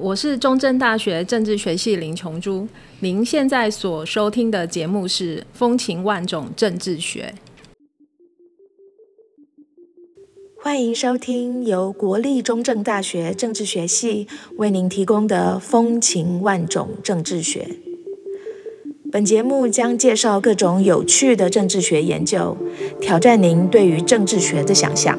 我是中正大学政治学系林琼珠。您现在所收听的节目是《风情万种政治学》，欢迎收听由国立中正大学政治学系为您提供的《风情万种政治学》。本节目将介绍各种有趣的政治学研究，挑战您对于政治学的想象。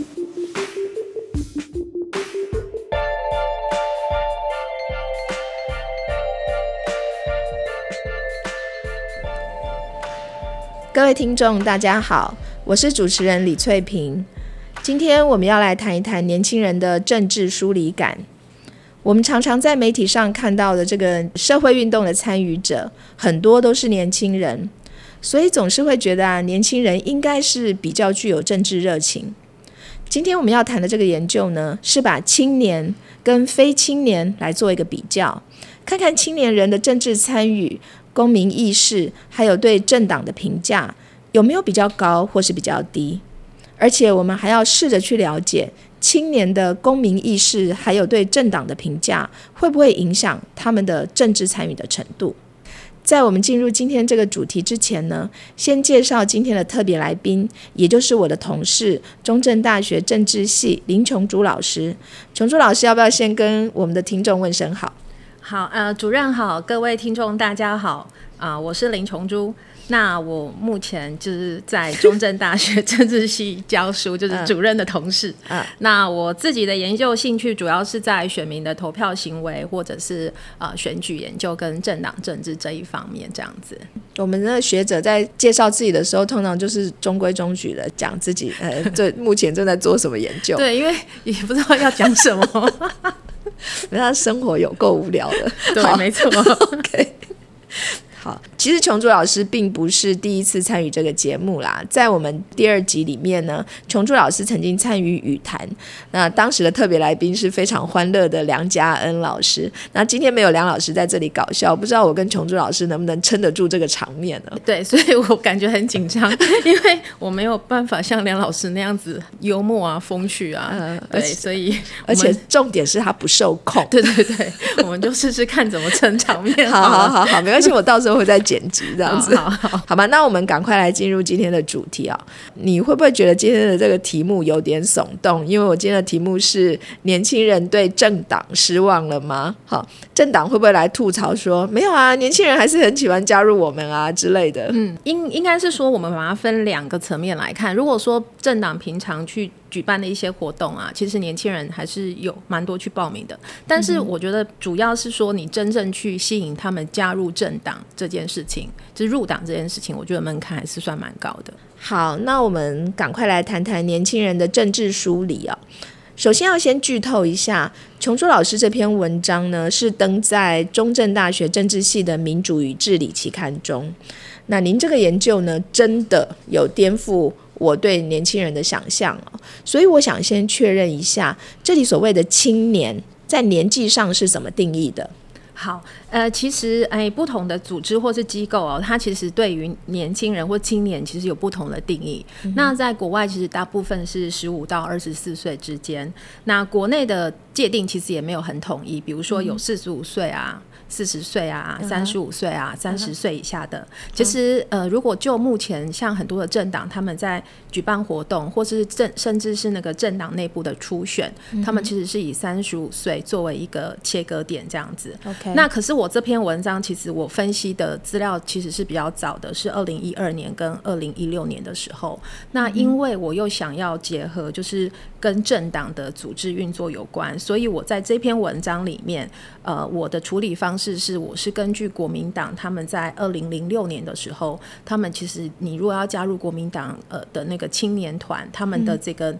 各位听众，大家好，我是主持人李翠萍。今天我们要来谈一谈年轻人的政治疏离感。我们常常在媒体上看到的这个社会运动的参与者，很多都是年轻人，所以总是会觉得啊，年轻人应该是比较具有政治热情。今天我们要谈的这个研究呢，是把青年跟非青年来做一个比较，看看青年人的政治参与。公民意识还有对政党的评价有没有比较高或是比较低？而且我们还要试着去了解青年的公民意识还有对政党的评价会不会影响他们的政治参与的程度。在我们进入今天这个主题之前呢，先介绍今天的特别来宾，也就是我的同事，中正大学政治系林琼珠老师。琼珠老师，要不要先跟我们的听众问声好？好，呃，主任好，各位听众大家好，啊，我是林琼珠。那我目前就是在中正大学政治系教书，就是主任的同事。嗯，那我自己的研究兴趣主要是在选民的投票行为，或者是呃选举研究跟政党政治这一方面这样子。我们的学者在介绍自己的时候，通常就是中规中矩的讲自己，呃，这目前正在做什么研究。对，因为也不知道要讲什么。人家生活有够无聊的，对，没错。OK。好，其实琼珠老师并不是第一次参与这个节目啦。在我们第二集里面呢，琼珠老师曾经参与语谈，那当时的特别来宾是非常欢乐的梁家恩老师。那今天没有梁老师在这里搞笑，不知道我跟琼珠老师能不能撑得住这个场面呢？对，所以我感觉很紧张，因为我没有办法像梁老师那样子幽默啊、风趣啊。嗯，对，所以而且重点是他不受控。对对对，我们就试试看怎么撑场面。好好好好，没关系，我到时候。都会在剪辑这样子，好吧？那我们赶快来进入今天的主题啊！你会不会觉得今天的这个题目有点耸动？因为我今天的题目是“年轻人对政党失望了吗？”好，政党会不会来吐槽说没有啊？年轻人还是很喜欢加入我们啊之类的？嗯，应应该是说我们把它分两个层面来看。如果说政党平常去。举办的一些活动啊，其实年轻人还是有蛮多去报名的。但是我觉得主要是说，你真正去吸引他们加入政党这件事情，就是入党这件事情，我觉得门槛还是算蛮高的。好，那我们赶快来谈谈年轻人的政治梳理啊。首先要先剧透一下，琼珠老师这篇文章呢，是登在中正大学政治系的民主与治理期刊中。那您这个研究呢，真的有颠覆？我对年轻人的想象哦，所以我想先确认一下，这里所谓的青年在年纪上是怎么定义的？好，呃，其实哎，不同的组织或是机构哦，它其实对于年轻人或青年其实有不同的定义。那在国外，其实大部分是十五到二十四岁之间。那国内的界定其实也没有很统一，比如说有四十五岁啊。四十岁啊，三十五岁啊，三十岁以下的，其实呃，如果就目前像很多的政党，他们在举办活动，或是政甚至是那个政党内部的初选，他们其实是以三十五岁作为一个切割点这样子。OK，那可是我这篇文章其实我分析的资料其实是比较早的，是二零一二年跟二零一六年的时候。那因为我又想要结合就是跟政党的组织运作有关，所以我在这篇文章里面，呃，我的处理方式。是是，我是根据国民党他们在二零零六年的时候，他们其实你如果要加入国民党呃的那个青年团，他们的这个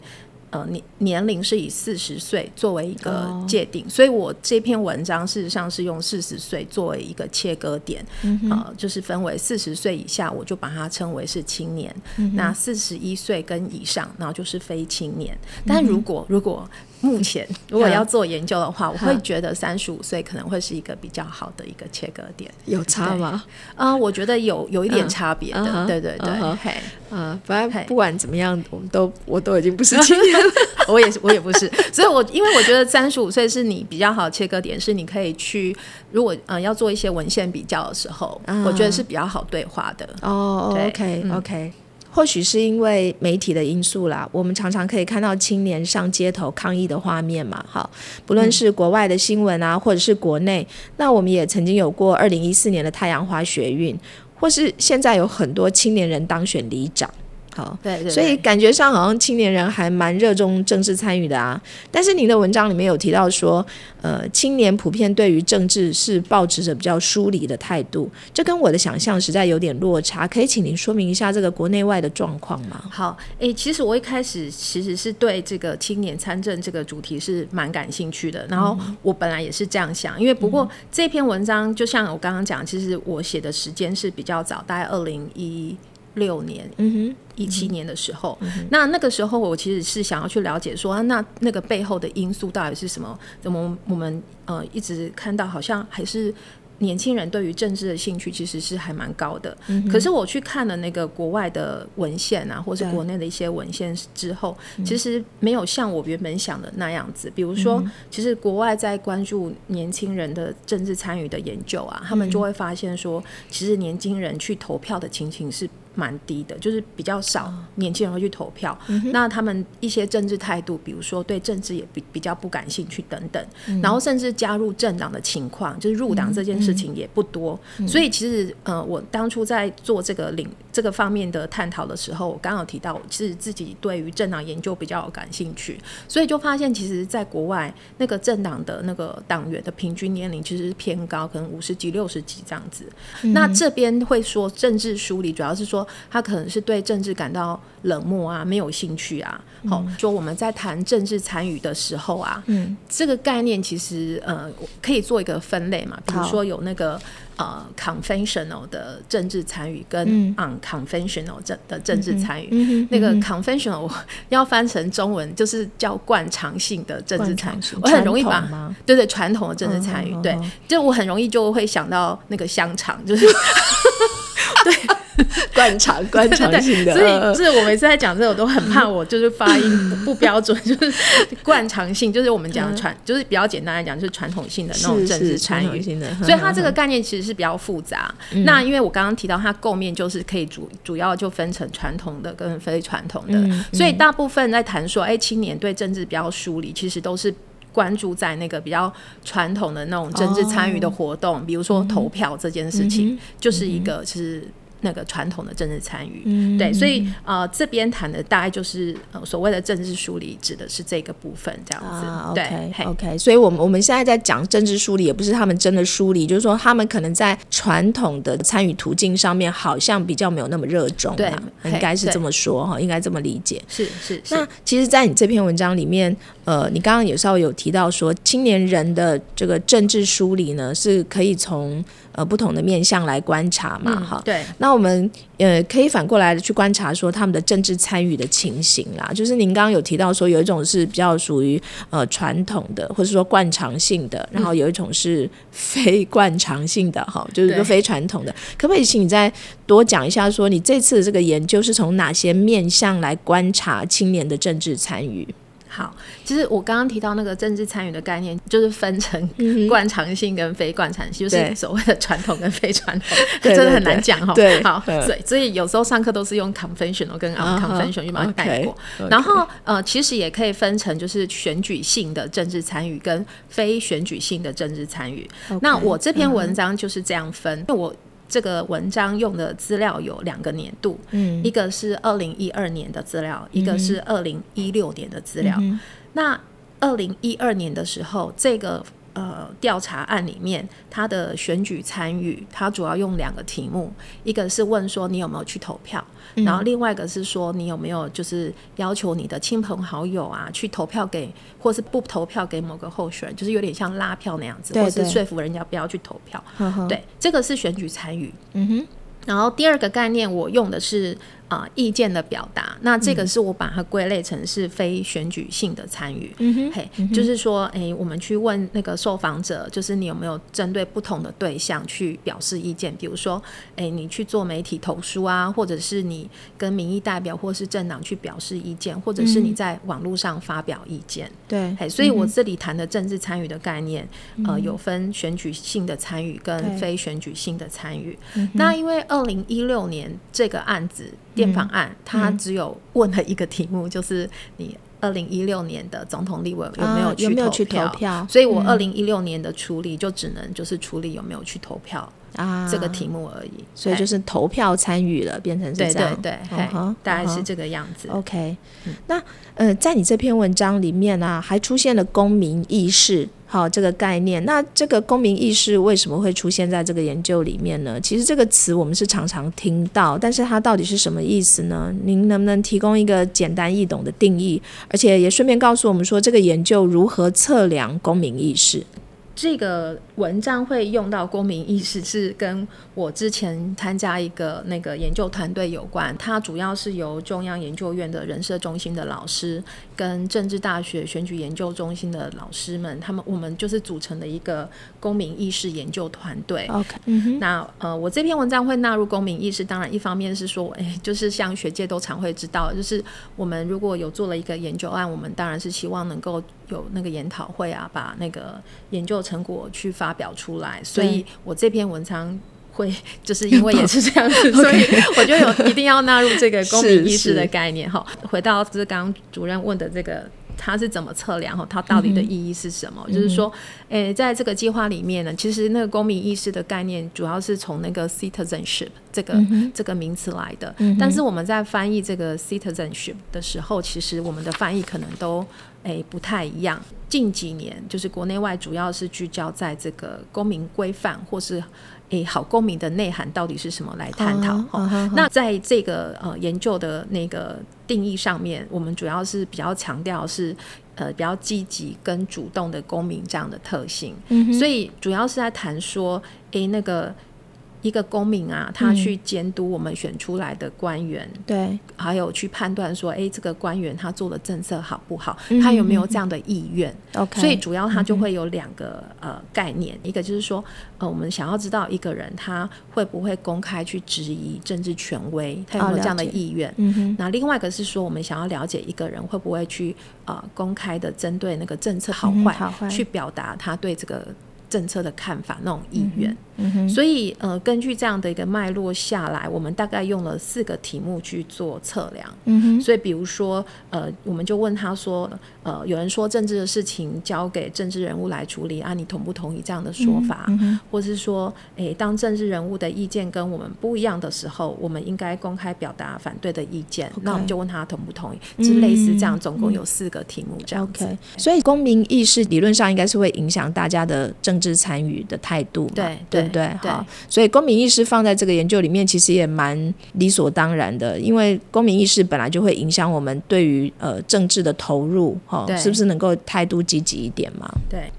呃年年龄是以四十岁作为一个界定，所以我这篇文章事实上是用四十岁作为一个切割点，呃，就是分为四十岁以下，我就把它称为是青年；那四十一岁跟以上，然后就是非青年。但如果如果目前如果要做研究的话，我会觉得三十五岁可能会是一个比较好的一个切割点。有差吗？啊，我觉得有有一点差别的。对对对，嘿，啊，反正不管怎么样，我们都我都已经不是 青年了，我也是我也不是。所以，我因为我觉得三十五岁是你比较好切割点，是你可以去如果嗯要做一些文献比较的时候，我觉得是比较好对话的。哦，OK OK。或许是因为媒体的因素啦，我们常常可以看到青年上街头抗议的画面嘛，哈，不论是国外的新闻啊，或者是国内，那我们也曾经有过二零一四年的太阳花学运，或是现在有很多青年人当选里长。好，对，所以感觉上好像青年人还蛮热衷政治参与的啊。但是您的文章里面有提到说，呃，青年普遍对于政治是保持着比较疏离的态度，这跟我的想象实在有点落差。可以请您说明一下这个国内外的状况吗？好，诶，其实我一开始其实是对这个青年参政这个主题是蛮感兴趣的。然后我本来也是这样想，因为不过这篇文章就像我刚刚讲，其实我写的时间是比较早，大概二零一。六年，嗯哼，一七年的时候，那那个时候我其实是想要去了解说啊，那那个背后的因素到底是什么？怎么我们呃一直看到好像还是。年轻人对于政治的兴趣其实是还蛮高的，可是我去看了那个国外的文献啊，或是国内的一些文献之后，其实没有像我原本想的那样子。比如说，其实国外在关注年轻人的政治参与的研究啊，他们就会发现说，其实年轻人去投票的情形是蛮低的，就是比较少年轻人会去投票。那他们一些政治态度，比如说对政治也比比较不感兴趣等等，然后甚至加入政党的情况，就是入党这件事。情也不多，所以其实呃，我当初在做这个领这个方面的探讨的时候，我刚好提到，其实自己对于政党研究比较有感兴趣，所以就发现，其实在国外那个政党的那个党员的平均年龄其实是偏高，可能五十几、六十几这样子。那这边会说政治梳理，主要是说他可能是对政治感到冷漠啊，没有兴趣啊。好，说我们在谈政治参与的时候啊，嗯，这个概念其实呃可以做一个分类嘛，比如说有。那个呃，conventional 的政治参与跟 unconventional 政的政治参与，那个 conventional 要翻成中文就是叫惯常性的政治参与，我很容易把对对传统的政治参与，对，就我很容易就会想到那个香肠，就是 对。惯常、惯常性的，所以就是我每次在讲这个，我都很怕我就是发音不标准，就是惯常性，就是我们讲传，就是比较简单来讲，就是传统性的那种政治参与。性的。所以它这个概念其实是比较复杂。那因为我刚刚提到它构面就是可以主主要就分成传统的跟非传统的，所以大部分在谈说，哎，青年对政治比较疏离，其实都是关注在那个比较传统的那种政治参与的活动，比如说投票这件事情，就是一个其实。那个传统的政治参与，对，所以呃，这边谈的大概就是呃所谓的政治梳理，指的是这个部分这样子。对，OK，所以，我们我们现在在讲政治梳理，也不是他们真的梳理，就是说他们可能在传统的参与途径上面，好像比较没有那么热衷。对，应该是这么说哈，应该这么理解。是是。那其实，在你这篇文章里面，呃，你刚刚也稍微有提到说，青年人的这个政治梳理呢，是可以从。呃，不同的面向来观察嘛，哈。对。那我们呃可以反过来的去观察说他们的政治参与的情形啦。就是您刚刚有提到说有一种是比较属于呃传统的，或者说惯常性的，然后有一种是非惯常性的，哈，就是说非传统的。可不可以请你再多讲一下，说你这次的这个研究是从哪些面向来观察青年的政治参与？好，其实我刚刚提到那个政治参与的概念，就是分成惯常性跟非惯常性，就是所谓的传统跟非传统，真的很难讲哈。对，好，所以所以有时候上课都是用 conventional 跟 unconventional 去把它带过。然后呃，其实也可以分成就是选举性的政治参与跟非选举性的政治参与。那我这篇文章就是这样分，因为我。这个文章用的资料有两个年度，嗯，一个是二零一二年的资料，一个是二零一六年的资料。那二零一二年的时候，这个呃调查案里面，他的选举参与，他主要用两个题目，一个是问说你有没有去投票，然后另外一个是说你有没有就是要求你的亲朋好友啊去投票给，或是不投票给某个候选人，就是有点像拉票那样子，或是说服人家不要去投票。对，这个是选举参与。嗯哼。然后第二个概念，我用的是。啊，意见的表达，那这个是我把它归类成是非选举性的参与。嗯哼，嘿，就是说，哎，我们去问那个受访者，就是你有没有针对不同的对象去表示意见？比如说，哎，你去做媒体投书啊，或者是你跟民意代表或是政党去表示意见，或者是你在网络上发表意见。对，嘿，所以我这里谈的政治参与的概念，呃，有分选举性的参与跟非选举性的参与。那因为二零一六年这个案子。电访案，他只有问了一个题目，就是你二零一六年的总统立委有没有去投票？所以我二零一六年的处理就只能就是处理有没有去投票啊这个题目而已。所以就是投票参与了，变成是这样，对对对，大概是这个样子。OK，那呃，在你这篇文章里面呢，还出现了公民意识。好，这个概念，那这个公民意识为什么会出现在这个研究里面呢？其实这个词我们是常常听到，但是它到底是什么意思呢？您能不能提供一个简单易懂的定义，而且也顺便告诉我们说，这个研究如何测量公民意识？这个文章会用到公民意识，是跟我之前参加一个那个研究团队有关。它主要是由中央研究院的人社中心的老师跟政治大学选举研究中心的老师们，他们我们就是组成的一个公民意识研究团队。OK，那呃，我这篇文章会纳入公民意识，当然一方面是说，哎，就是像学界都常会知道，就是我们如果有做了一个研究案，我们当然是希望能够。有那个研讨会啊，把那个研究成果去发表出来，所以我这篇文章会就是因为也是这样子，所以我就有一定要纳入这个公民意识的概念 哈。回到就是刚刚主任问的这个。它是怎么测量？哈，它到底的意义是什么？就是说，诶，在这个计划里面呢，其实那个公民意识的概念，主要是从那个 citizenship 这个这个名词来的。但是我们在翻译这个 citizenship 的时候，其实我们的翻译可能都诶不太一样。近几年，就是国内外主要是聚焦在这个公民规范或是。诶，好公民的内涵到底是什么？来探讨。那在这个呃研究的那个定义上面，我们主要是比较强调是呃比较积极跟主动的公民这样的特性。所以主要是在谈说，诶那个。一个公民啊，他去监督我们选出来的官员，对，还有去判断说，哎，这个官员他做的政策好不好，他有没有这样的意愿？OK，所以主要他就会有两个呃概念，一个就是说，呃，我们想要知道一个人他会不会公开去质疑政治权威，他有没有这样的意愿？嗯哼。那另外一个是说，我们想要了解一个人会不会去呃公开的针对那个政策好坏去表达他对这个。政策的看法，那种意愿，所以呃，根据这样的一个脉络下来，我们大概用了四个题目去做测量。嗯哼，所以比如说呃，我们就问他说，呃，有人说政治的事情交给政治人物来处理啊，你同不同意这样的说法？或者是说，诶，当政治人物的意见跟我们不一样的时候，我们应该公开表达反对的意见。那我们就问他同不同意，就类似这样，总共有四个题目这样子。所以公民意识理论上应该是会影响大家的政。之参与的态度，对对不对？好，所以公民意识放在这个研究里面，其实也蛮理所当然的，因为公民意识本来就会影响我们对于呃政治的投入，哈，是不是能够态度积极一点嘛？对。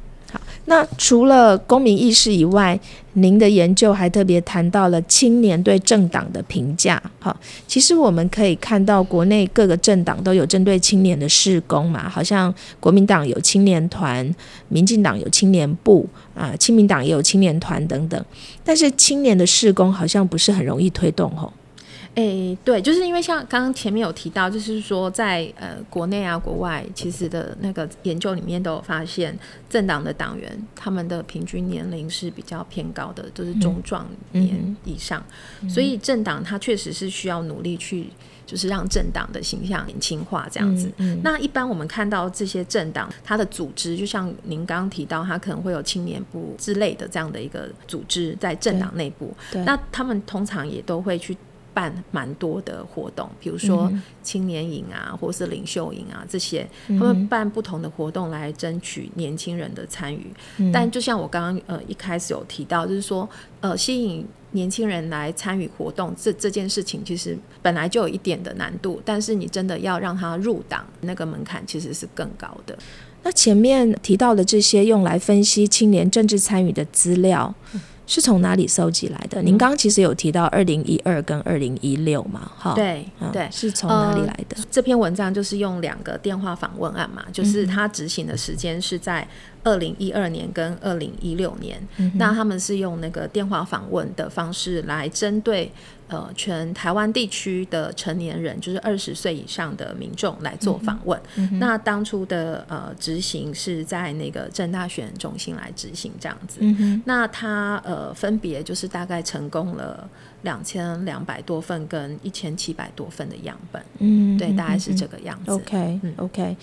那除了公民意识以外，您的研究还特别谈到了青年对政党的评价。好，其实我们可以看到国内各个政党都有针对青年的事工嘛，好像国民党有青年团，民进党有青年部啊，亲民党也有青年团等等。但是青年的事工好像不是很容易推动吼。诶，对，就是因为像刚刚前面有提到，就是说在呃国内啊、国外，其实的那个研究里面都有发现，政党的党员他们的平均年龄是比较偏高的，就是中壮年以上，所以政党它确实是需要努力去，就是让政党的形象年轻化这样子。那一般我们看到这些政党，它的组织就像您刚刚提到，它可能会有青年部之类的这样的一个组织在政党内部，那他们通常也都会去。办蛮多的活动，比如说青年营啊，或是领袖营啊这些，他们办不同的活动来争取年轻人的参与。但就像我刚刚呃一开始有提到，就是说呃吸引年轻人来参与活动这这件事情，其实本来就有一点的难度，但是你真的要让他入党，那个门槛其实是更高的。那前面提到的这些用来分析青年政治参与的资料。是从哪里搜集来的？您刚刚其实有提到二零一二跟二零一六嘛？哈，对对，是从哪里来的？这篇文章就是用两个电话访问案嘛，就是他执行的时间是在二零一二年跟二零一六年，那他们是用那个电话访问的方式来针对。呃，全台湾地区的成年人，就是二十岁以上的民众来做访问。那当初的呃执行是在那个正大选中心来执行这样子。那他呃分别就是大概成功了。两千两百多份跟一千七百多份的样本，嗯，对，大概是这个样子。OK，OK。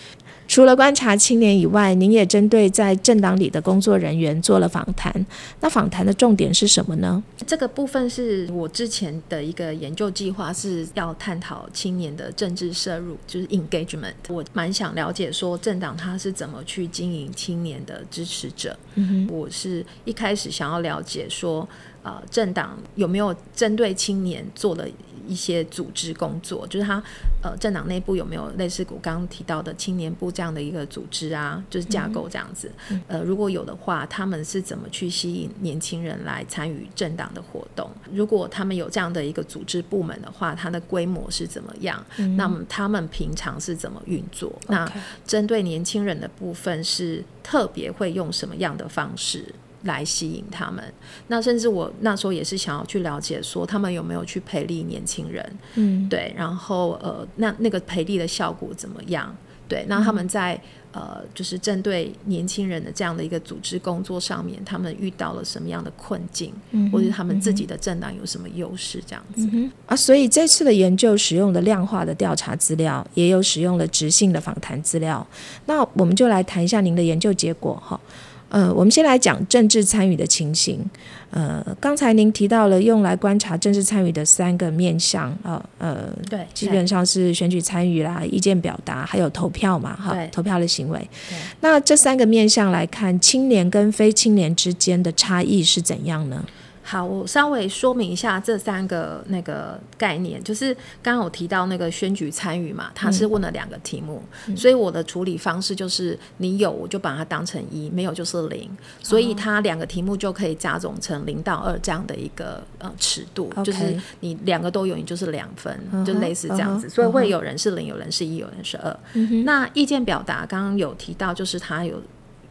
除了观察青年以外，您也针对在政党里的工作人员做了访谈。那访谈的重点是什么呢？这个部分是我之前的一个研究计划，是要探讨青年的政治摄入，就是 engagement。我蛮想了解说政党它是怎么去经营青年的支持者。嗯哼，我是一开始想要了解说。呃，政党有没有针对青年做了一些组织工作？就是他呃，政党内部有没有类似我刚刚提到的青年部这样的一个组织啊？就是架构这样子。呃，如果有的话，他们是怎么去吸引年轻人来参与政党的活动？如果他们有这样的一个组织部门的话，它的规模是怎么样？那么他们平常是怎么运作？那针对年轻人的部分是特别会用什么样的方式？来吸引他们，那甚至我那时候也是想要去了解，说他们有没有去培力年轻人，嗯，对，然后呃，那那个培力的效果怎么样？对，那他们在呃，就是针对年轻人的这样的一个组织工作上面，他们遇到了什么样的困境，或者他们自己的政党有什么优势？这样子啊，所以这次的研究使用的量化的调查资料，也有使用了直性的访谈资料。那我们就来谈一下您的研究结果哈。呃，我们先来讲政治参与的情形。呃，刚才您提到了用来观察政治参与的三个面向啊，呃，对，基本上是选举参与啦、意见表达，还有投票嘛，哈，投票的行为。那这三个面向来看，青年跟非青年之间的差异是怎样呢？好，我稍微说明一下这三个那个概念，就是刚刚我提到那个选举参与嘛，他是问了两个题目，所以我的处理方式就是你有我就把它当成一，没有就是零，所以它两个题目就可以加总成零到二这样的一个呃尺度，就是你两个都有，你就是两分，就类似这样子，所以会有人是零，有人是一，有人是二。那意见表达刚刚有提到，就是他有。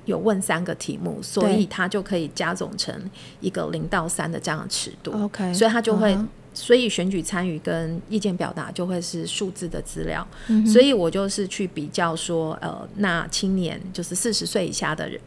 有问三个题目，所以它就可以加总成一个零到三的这样的尺度。OK，所以它就会，所以选举参与跟意见表达就会是数字的资料。所以我就是去比较说，呃，那青年就是四十岁以下的人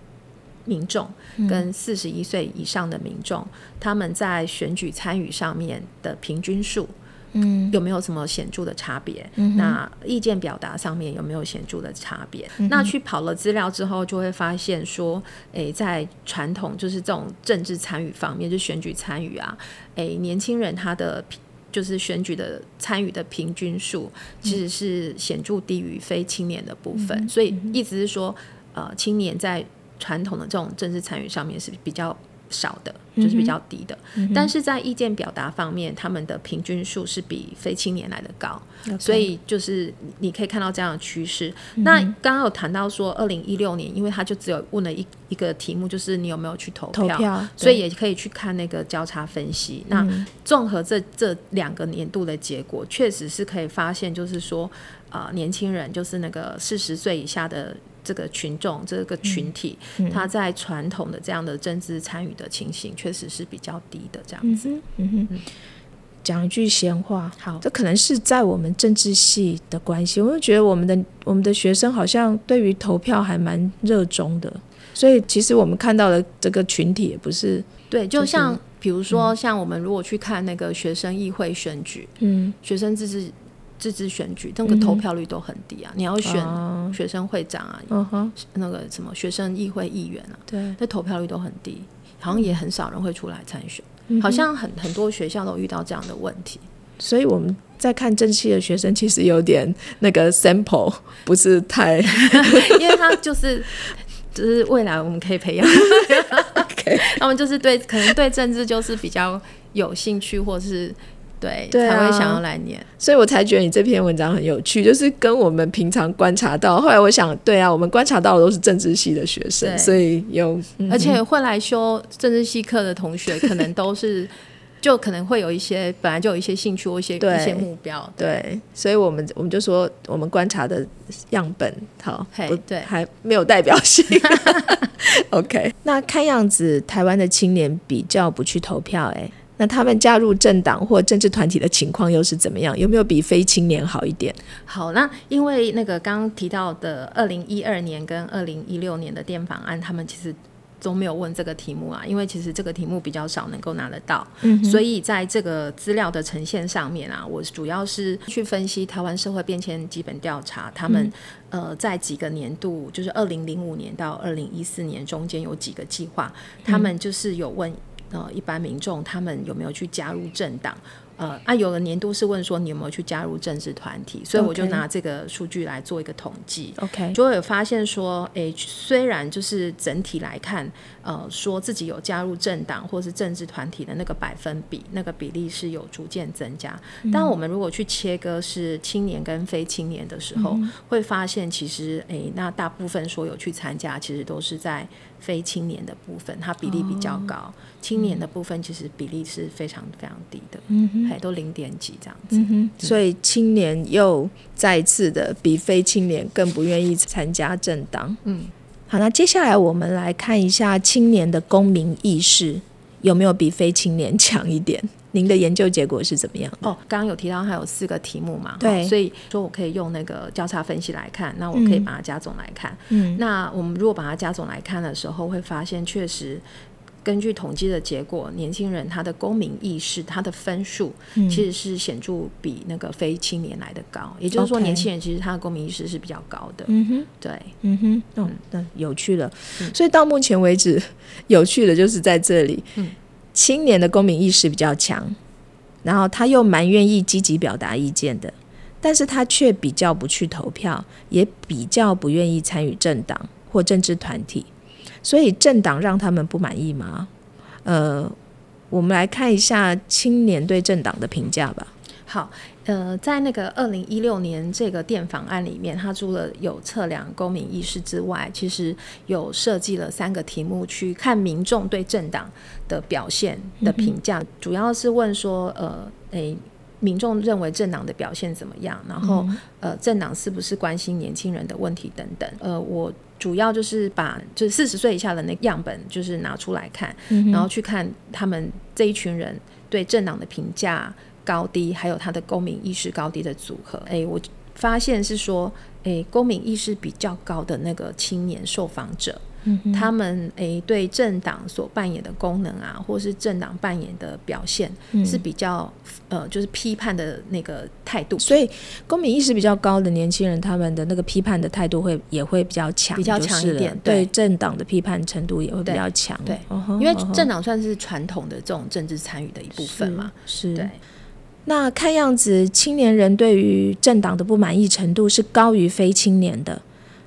民众，跟四十一岁以上的民众，他们在选举参与上面的平均数。嗯，有没有什么显著的差别？那意见表达上面有没有显著的差别？那去跑了资料之后，就会发现说，诶，在传统就是这种政治参与方面，就选举参与啊，诶，年轻人他的就是选举的参与的平均数，其实是显著低于非青年的部分。所以意思是说，呃，青年在传统的这种政治参与上面是比较。少的，就是比较低的，但是在意见表达方面，他们的平均数是比非青年来的高，所以就是你可以看到这样的趋势。那刚刚有谈到说，二零一六年，因为他就只有问了一一个题目，就是你有没有去投票，所以也可以去看那个交叉分析。那综合这这两个年度的结果，确实是可以发现，就是说，啊，年轻人就是那个四十岁以下的。这个群众这个群体，他在传统的这样的政治参与的情形，确实是比较低的。这样子，嗯哼，讲一句闲话，好，这可能是在我们政治系的关系，我就觉得我们的我们的学生好像对于投票还蛮热衷的，所以其实我们看到的这个群体也不是对，就像比如说，像我们如果去看那个学生议会选举，嗯，学生自治。自治选举那个投票率都很低啊！你要选学生会长啊，那个什么学生议会议员啊，对，那投票率都很低，好像也很少人会出来参选，好像很很多学校都遇到这样的问题。所以我们在看正系的学生，其实有点那个 sample 不是太，因为他就是就是未来我们可以培养，他们就是对可能对政治就是比较有兴趣，或是。对，才会想要来念，所以我才觉得你这篇文章很有趣，就是跟我们平常观察到。后来我想，对啊，我们观察到的都是政治系的学生，所以有，而且会来修政治系课的同学，可能都是 就可能会有一些本来就有一些兴趣或一些一些目标。对，所以我们我们就说，我们观察的样本好，对，还没有代表性。OK，那看样子台湾的青年比较不去投票，哎。那他们加入政党或政治团体的情况又是怎么样？有没有比非青年好一点？好，那因为那个刚刚提到的二零一二年跟二零一六年的电访案，他们其实都没有问这个题目啊，因为其实这个题目比较少能够拿得到，嗯，所以在这个资料的呈现上面啊，我主要是去分析台湾社会变迁基本调查，他们呃在几个年度，就是二零零五年到二零一四年中间有几个计划，他们就是有问。呃，一般民众他们有没有去加入政党？呃，啊，有的年度是问说你有没有去加入政治团体，所以我就拿这个数据来做一个统计。OK，就会有发现说，诶，虽然就是整体来看，呃，说自己有加入政党或是政治团体的那个百分比，那个比例是有逐渐增加。但我们如果去切割是青年跟非青年的时候，会发现其实，诶，那大部分说有去参加，其实都是在非青年的部分，它比例比较高。青年的部分其实比例是非常非常低的。嗯哼。都零点几这样子，所以青年又再次的比非青年更不愿意参加政党。嗯，好，那接下来我们来看一下青年的公民意识有没有比非青年强一点？您的研究结果是怎么样？哦，刚刚有提到它有四个题目嘛？对，所以说我可以用那个交叉分析来看，那我可以把它加总来看。嗯，那我们如果把它加总来看的时候，会发现确实。根据统计的结果，年轻人他的公民意识、他的分数其实是显著比那个非青年来的高。也就是说，年轻人其实他的公民意识是比较高的。嗯哼，对，嗯哼，嗯，那有趣了。所以到目前为止，有趣的就是在这里，青年的公民意识比较强，然后他又蛮愿意积极表达意见的，但是他却比较不去投票，也比较不愿意参与政党或政治团体。所以政党让他们不满意吗？呃，我们来看一下青年对政党的评价吧。好，呃，在那个二零一六年这个电访案里面，他除了有测量公民意识之外，其实有设计了三个题目去看民众对政党的表现的评价，主要是问说，呃，诶。民众认为政党的表现怎么样？然后，呃，政党是不是关心年轻人的问题等等？呃，我主要就是把就是四十岁以下的那样本就是拿出来看，然后去看他们这一群人对政党的评价高低，还有他的公民意识高低的组合。哎，我发现是说，哎，公民意识比较高的那个青年受访者。他们诶对政党所扮演的功能啊，或是政党扮演的表现是比较呃，就是批判的那个态度。所以公民意识比较高的年轻人，他们的那个批判的态度会也会比较强，比较强一点。对政党的批判程度也会比较强。对，因为政党算是传统的这种政治参与的一部分嘛。是。对。那看样子青年人对于政党的不满意程度是高于非青年的。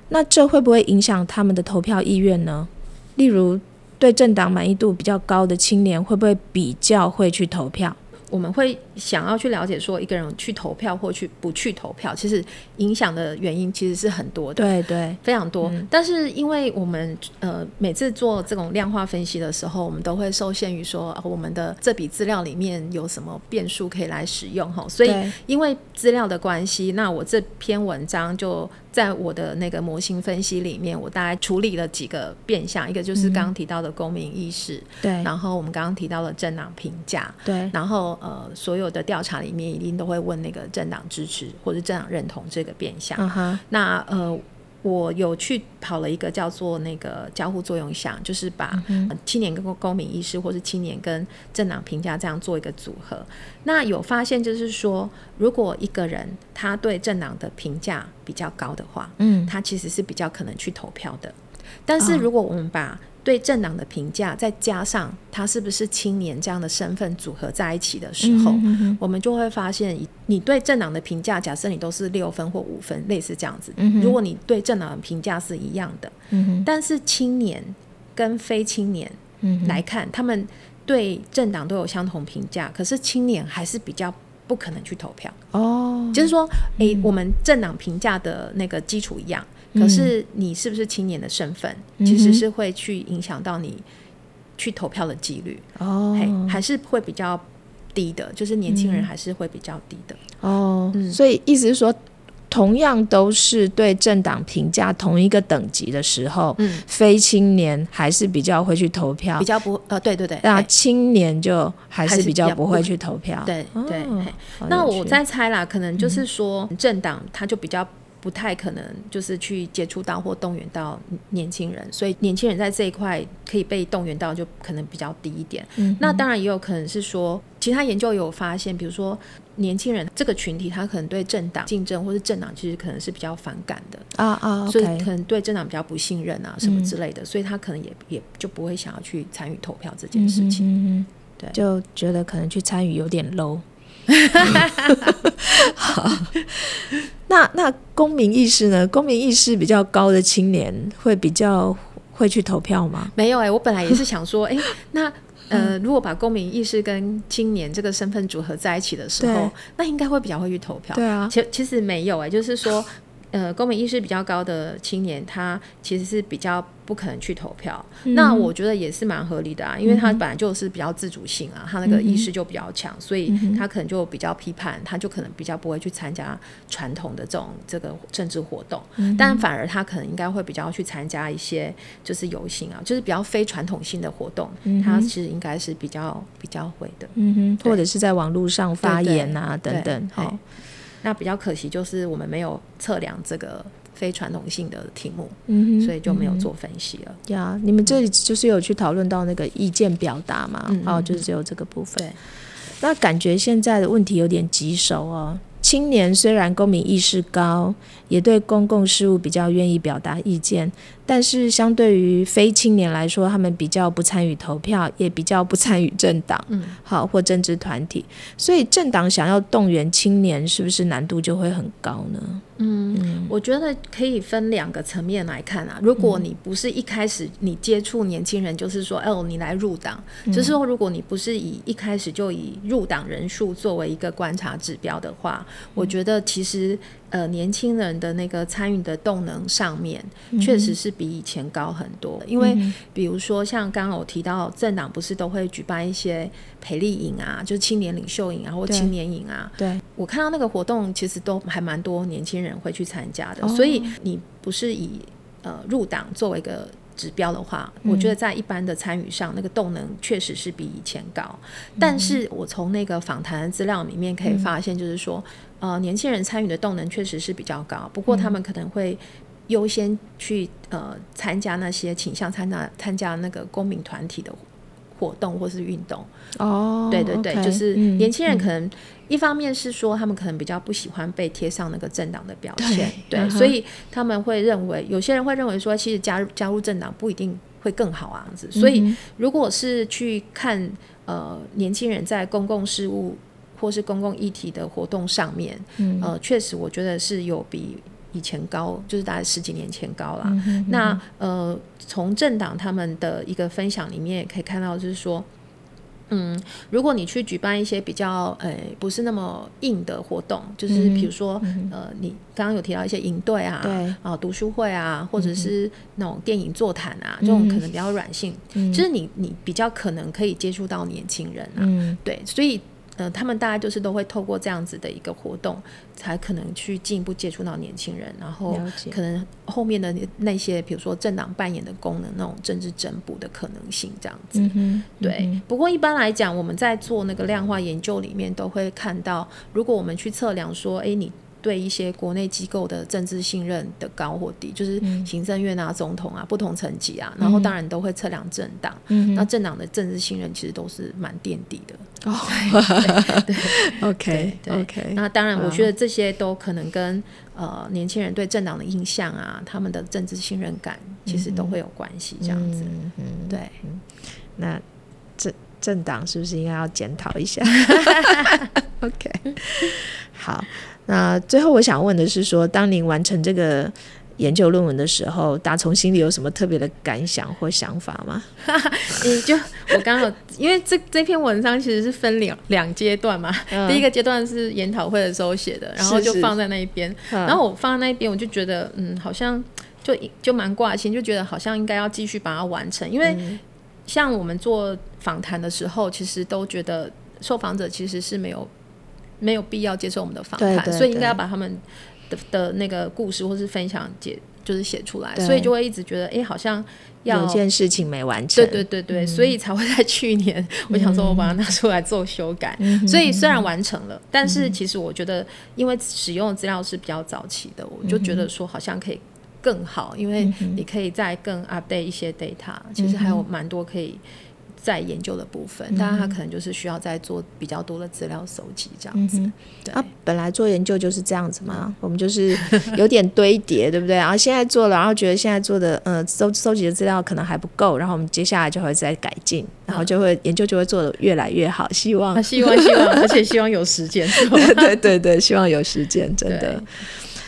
那这会不会影响他们的投票意愿呢？例如，对政党满意度比较高的青年，会不会比较会去投票？我们会想要去了解说，一个人去投票或去不去投票，其实影响的原因其实是很多的，对对，非常多。但是因为我们呃每次做这种量化分析的时候，我们都会受限于说我们的这笔资料里面有什么变数可以来使用哈，所以因为资料的关系，那我这篇文章就在我的那个模型分析里面，我大概处理了几个变相，一个就是刚刚提到的公民意识，对，然后我们刚刚提到的政党评价，对，然后。呃，所有的调查里面一定都会问那个政党支持或者政党认同这个变相。那呃，我有去跑了一个叫做那个交互作用项，就是把青年跟公民意识，或是青年跟政党评价这样做一个组合。那有发现就是说，如果一个人他对政党的评价比较高的话，嗯，他其实是比较可能去投票的。但是如果我们把对政党的评价再加上他是不是青年这样的身份组合在一起的时候，我们就会发现，你对政党的评价，假设你都是六分或五分，类似这样子。如果你对政党的评价是一样的，但是青年跟非青年来看，他们对政党都有相同评价，可是青年还是比较不可能去投票。哦，就是说，诶，我们政党评价的那个基础一样。可是你是不是青年的身份，其实是会去影响到你去投票的几率哦，还是会比较低的，就是年轻人还是会比较低的哦。所以意思是说，同样都是对政党评价同一个等级的时候，嗯，非青年还是比较会去投票，比较不呃，对对对，那青年就还是比较不会去投票，对对。那我在猜啦，可能就是说政党他就比较。不太可能，就是去接触到或动员到年轻人，所以年轻人在这一块可以被动员到，就可能比较低一点。嗯那当然也有可能是说，其他研究有发现，比如说年轻人这个群体，他可能对政党竞争或是政党其实可能是比较反感的啊啊，所以可能对政党比较不信任啊什么之类的，所以他可能也也就不会想要去参与投票这件事情。嗯对，就觉得可能去参与有点 low。好，那那公民意识呢？公民意识比较高的青年会比较会去投票吗？没有哎，我本来也是想说，哎，那呃，如果把公民意识跟青年这个身份组合在一起的时候，那应该会比较会去投票。对啊，其其实没有哎，就是说。呃，公民意识比较高的青年，他其实是比较不可能去投票。那我觉得也是蛮合理的啊，因为他本来就是比较自主性啊，他那个意识就比较强，所以他可能就比较批判，他就可能比较不会去参加传统的这种这个政治活动。但反而他可能应该会比较去参加一些就是游行啊，就是比较非传统性的活动，他其实应该是比较比较会的。嗯哼，或者是在网络上发言啊等等。好。那比较可惜，就是我们没有测量这个非传统性的题目，嗯所以就没有做分析了。呀，你们这里就是有去讨论到那个意见表达嘛？哦，就是只有这个部分。对，那感觉现在的问题有点棘手哦。青年虽然公民意识高，也对公共事务比较愿意表达意见，但是相对于非青年来说，他们比较不参与投票，也比较不参与政党，嗯，好或政治团体，所以政党想要动员青年，是不是难度就会很高呢？嗯，我觉得可以分两个层面来看啊。如果你不是一开始你接触年轻人，就是说，哦，你来入党，就是说，如果你不是以一开始就以入党人数作为一个观察指标的话，我觉得其实。呃，年轻人的那个参与的动能上面，确实是比以前高很多。因为比如说，像刚刚我提到，政党不是都会举办一些培力营啊，就是青年领袖营啊，或青年营啊。对，我看到那个活动，其实都还蛮多年轻人会去参加的。所以你不是以呃入党作为一个。指标的话，我觉得在一般的参与上，那个动能确实是比以前高。但是我从那个访谈的资料里面可以发现，就是说，呃，年轻人参与的动能确实是比较高。不过他们可能会优先去呃参加那些倾向参加参加那个公民团体的。活动或是运动哦，对对对，就是年轻人可能一方面是说他们可能比较不喜欢被贴上那个政党的标签，对，所以他们会认为有些人会认为说，其实加入加入政党不一定会更好啊，样子。所以如果是去看呃年轻人在公共事务或是公共议题的活动上面，呃，确实我觉得是有比。以前高就是大概十几年前高了。那呃，从政党他们的一个分享里面也可以看到，就是说，嗯，如果你去举办一些比较呃不是那么硬的活动，就是比如说呃，你刚刚有提到一些营队啊，啊读书会啊，或者是那种电影座谈啊，这种可能比较软性，就是你你比较可能可以接触到年轻人啊，对，所以。呃，他们大概就是都会透过这样子的一个活动，才可能去进一步接触到年轻人，然后可能后面的那些，比如说政党扮演的功能，那种政治整补的可能性，这样子。对。不过一般来讲，我们在做那个量化研究里面，都会看到，如果我们去测量说，哎，你。对一些国内机构的政治信任的高或低，就是行政院啊、总统啊不同层级啊，然后当然都会测量政党，那政党的政治信任其实都是蛮垫底的。哦，OK OK，那当然，我觉得这些都可能跟呃年轻人对政党的印象啊，他们的政治信任感其实都会有关系。这样子，对，那政政党是不是应该要检讨一下？OK，好，那最后我想问的是，说当您完成这个研究论文的时候，打从心里有什么特别的感想或想法吗？你就我刚好，因为这这篇文章其实是分两两阶段嘛，第一个阶段是研讨会的时候写的，然后就放在那一边，然后我放在那一边，我就觉得嗯，好像就就蛮挂心，就觉得好像应该要继续把它完成，因为像我们做访谈的时候，其实都觉得受访者其实是没有。没有必要接受我们的访谈，所以应该要把他们的的那个故事或是分享解，就是写出来，所以就会一直觉得，哎，好像有件事情没完成，对对对对，所以才会在去年，我想说我把它拿出来做修改。所以虽然完成了，但是其实我觉得，因为使用的资料是比较早期的，我就觉得说好像可以更好，因为你可以再更 update 一些 data，其实还有蛮多可以。在研究的部分，当然他可能就是需要再做比较多的资料搜集这样子。啊，本来做研究就是这样子嘛，我们就是有点堆叠，对不对？然后现在做了，然后觉得现在做的呃搜搜集的资料可能还不够，然后我们接下来就会再改进，然后就会研究就会做的越来越好。希望，希望，希望，而且希望有时间。对对对，希望有时间，真的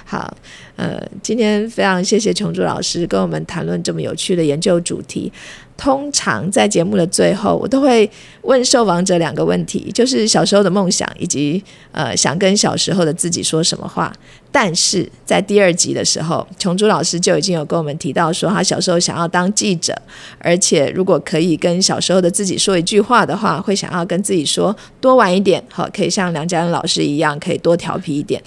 好。呃，今天非常谢谢琼珠老师跟我们谈论这么有趣的研究主题。通常在节目的最后，我都会问受访者两个问题，就是小时候的梦想，以及呃想跟小时候的自己说什么话。但是在第二集的时候，琼珠老师就已经有跟我们提到说，他小时候想要当记者，而且如果可以跟小时候的自己说一句话的话，会想要跟自己说多玩一点，好，可以像梁家恩老师一样，可以多调皮一点。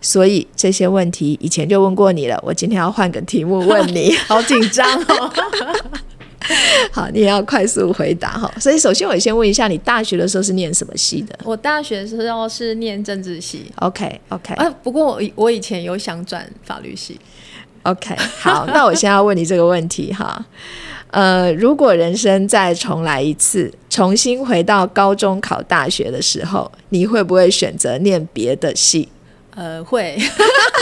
所以这些问题以前就问过你了，我今天要换个题目问你，好紧张哦。好，你也要快速回答哈。所以首先我先问一下，你大学的时候是念什么系的？我大学的时候是念政治系。OK OK。啊，不过我我以前有想转法律系。OK，好，那我先要问你这个问题哈。呃，如果人生再重来一次，重新回到高中考大学的时候，你会不会选择念别的系？呃，会。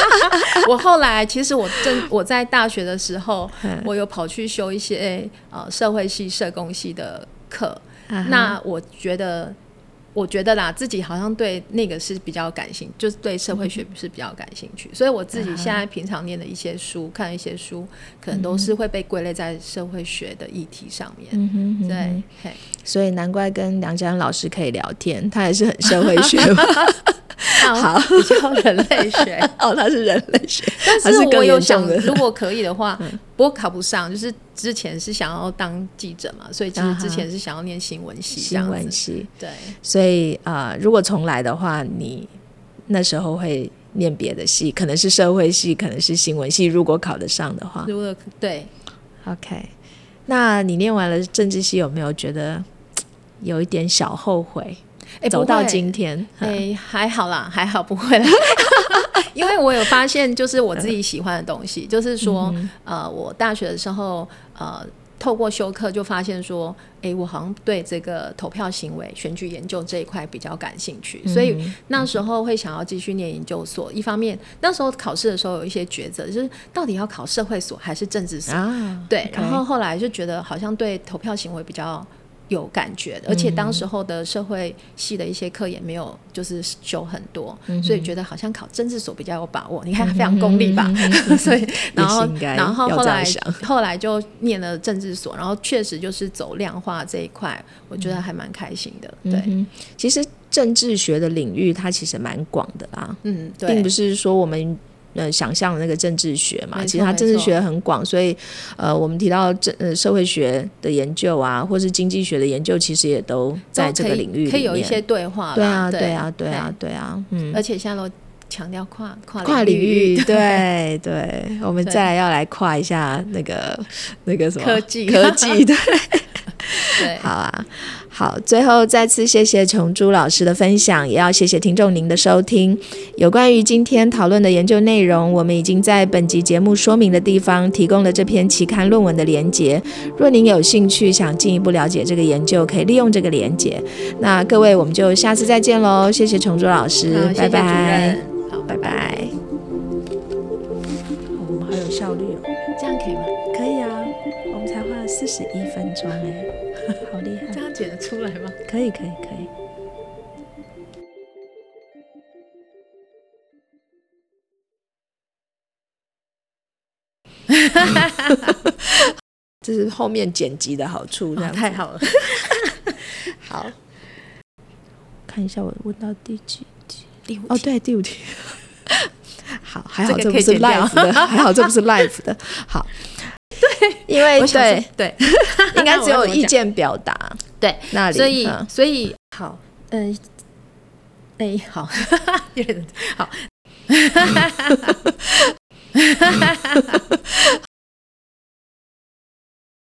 我后来其实我正我在大学的时候，我有跑去修一些呃社会系、社工系的课。那我觉得，我觉得啦，自己好像对那个是比较感兴趣，就是对社会学是比较感兴趣。所以我自己现在平常念的一些书、看一些书，可能都是会被归类在社会学的议题上面。对，所以难怪跟梁家老师可以聊天，他也是很社会学 嘛。好，比较人类学 哦，他是人类学，但是我有想，如果可以的话，不过考不上，就是之前是想要当记者嘛，所以其实之前是想要念新闻系，新闻系。对，所以啊，如果重来的话，你那时候会念别的系，可能是社会系，可能是新闻系，如果考得上的话，如果对，OK，那你念完了政治系，有没有觉得有一点小后悔？走到今天，哎，还好啦，还好不会啦，因为我有发现，就是我自己喜欢的东西，就是说，呃，我大学的时候，呃，透过修课就发现说，哎，我好像对这个投票行为、选举研究这一块比较感兴趣，所以那时候会想要继续念研究所。一方面，那时候考试的时候有一些抉择，就是到底要考社会所还是政治所？对，然后后来就觉得好像对投票行为比较。有感觉的，而且当时候的社会系的一些课也没有就是修很多，所以觉得好像考政治所比较有把握。你看非常功利吧？所以然后然后后来后来就念了政治所，然后确实就是走量化这一块，我觉得还蛮开心的。对，其实政治学的领域它其实蛮广的啦，嗯，对并不是说我们。呃，想象的那个政治学嘛，其实它政治学很广，所以呃，我们提到政呃社会学的研究啊，或是经济学的研究，其实也都在这个领域可以有一些对话。对啊，对啊，对啊，对啊，嗯。而且现在都强调跨跨跨领域，对 对。我们再来要来跨一下那个那个什么科技科技，对对。好啊。好，最后再次谢谢琼珠老师的分享，也要谢谢听众您的收听。有关于今天讨论的研究内容，我们已经在本集节目说明的地方提供了这篇期刊论文的连结。若您有兴趣想进一步了解这个研究，可以利用这个连结。那各位，我们就下次再见喽！谢谢琼珠老师，拜拜。好，拜拜。我们还有效率四十一分钟哎，好厉害！这样剪得出来吗？可以，可以，可以。这是后面剪辑的好处，这样太好了。好，看一下我问到第几题？第五哦，对，第五题。好，还好这这不是 live 的，还好这不是 live 的。好，对，因为对。对，应该 只有意见表达对，那里，所以嗯。所以好，嗯，哎，好，有 点好。